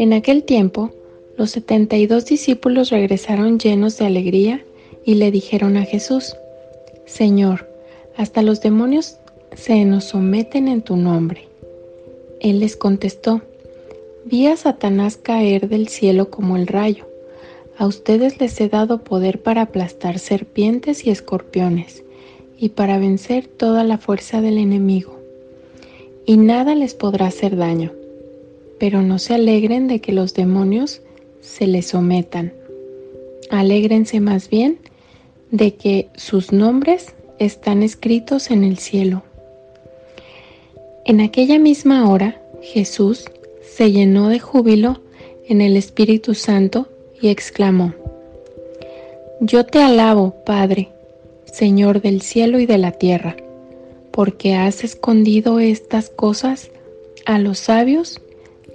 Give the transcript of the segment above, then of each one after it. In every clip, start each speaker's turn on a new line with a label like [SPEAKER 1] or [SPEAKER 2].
[SPEAKER 1] En aquel tiempo, los setenta y dos discípulos regresaron llenos de alegría y le dijeron a Jesús, Señor, hasta los demonios se nos someten en tu nombre. Él les contestó, Vi a Satanás caer del cielo como el rayo. A ustedes les he dado poder para aplastar serpientes y escorpiones y para vencer toda la fuerza del enemigo. Y nada les podrá hacer daño pero no se alegren de que los demonios se les sometan. Alégrense más bien de que sus nombres están escritos en el cielo. En aquella misma hora Jesús se llenó de júbilo en el Espíritu Santo y exclamó, Yo te alabo, Padre, Señor del cielo y de la tierra, porque has escondido estas cosas a los sabios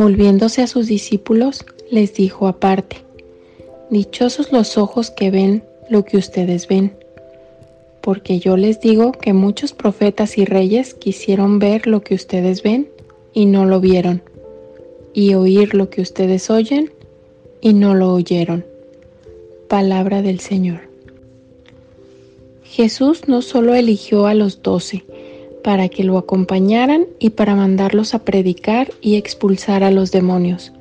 [SPEAKER 1] Volviéndose a sus discípulos, les dijo aparte, Dichosos los ojos que ven lo que ustedes ven, porque yo les digo que muchos profetas y reyes quisieron ver lo que ustedes ven y no lo vieron, y oír lo que ustedes oyen y no lo oyeron. Palabra del Señor. Jesús no solo eligió a los doce, para que lo acompañaran y para mandarlos a predicar y expulsar a los demonios.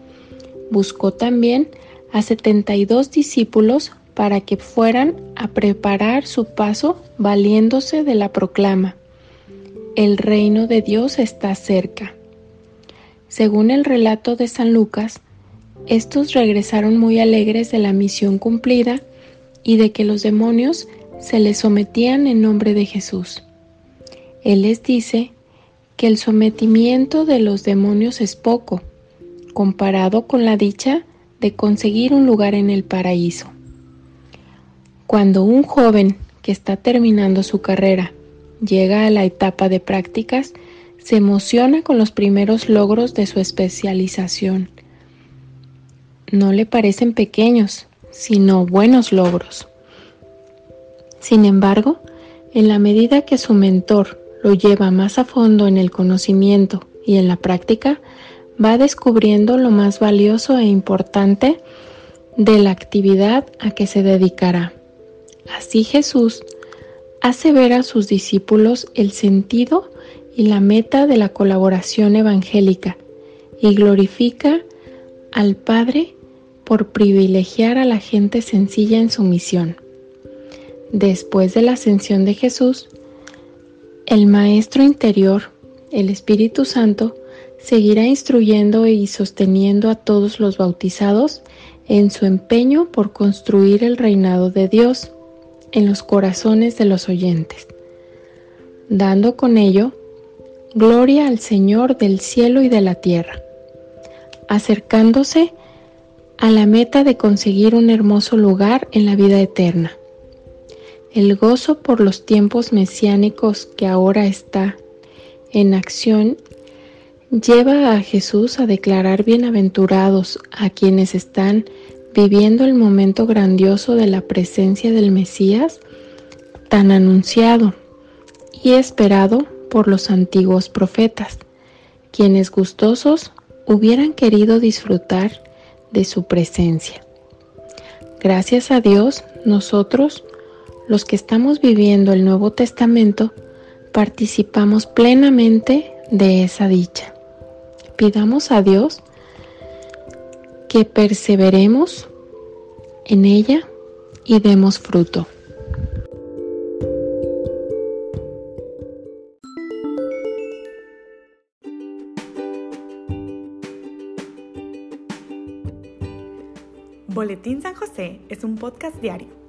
[SPEAKER 1] Buscó también a 72 discípulos para que fueran a preparar su paso valiéndose de la proclama. El reino de Dios está cerca. Según el relato de San Lucas, estos regresaron muy alegres de la misión cumplida y de que los demonios se les sometían en nombre de Jesús. Él les dice que el sometimiento de los demonios es poco, comparado con la dicha de conseguir un lugar en el paraíso. Cuando un joven que está terminando su carrera llega a la etapa de prácticas, se emociona con los primeros logros de su especialización. No le parecen pequeños, sino buenos logros. Sin embargo, en la medida que su mentor lo lleva más a fondo en el conocimiento y en la práctica, va descubriendo lo más valioso e importante de la actividad a que se dedicará. Así Jesús hace ver a sus discípulos el sentido y la meta de la colaboración evangélica y glorifica al Padre por privilegiar a la gente sencilla en su misión. Después de la ascensión de Jesús, el Maestro interior, el Espíritu Santo, seguirá instruyendo y sosteniendo a todos los bautizados en su empeño por construir el reinado de Dios en los corazones de los oyentes, dando con ello gloria al Señor del cielo y de la tierra, acercándose a la meta de conseguir un hermoso lugar en la vida eterna. El gozo por los tiempos mesiánicos que ahora está en acción lleva a Jesús a declarar bienaventurados a quienes están viviendo el momento grandioso de la presencia del Mesías, tan anunciado y esperado por los antiguos profetas, quienes gustosos hubieran querido disfrutar de su presencia. Gracias a Dios, nosotros, los que estamos viviendo el Nuevo Testamento, participamos plenamente de esa dicha. Pidamos a Dios que perseveremos en ella y demos fruto.
[SPEAKER 2] Boletín San José es un podcast diario.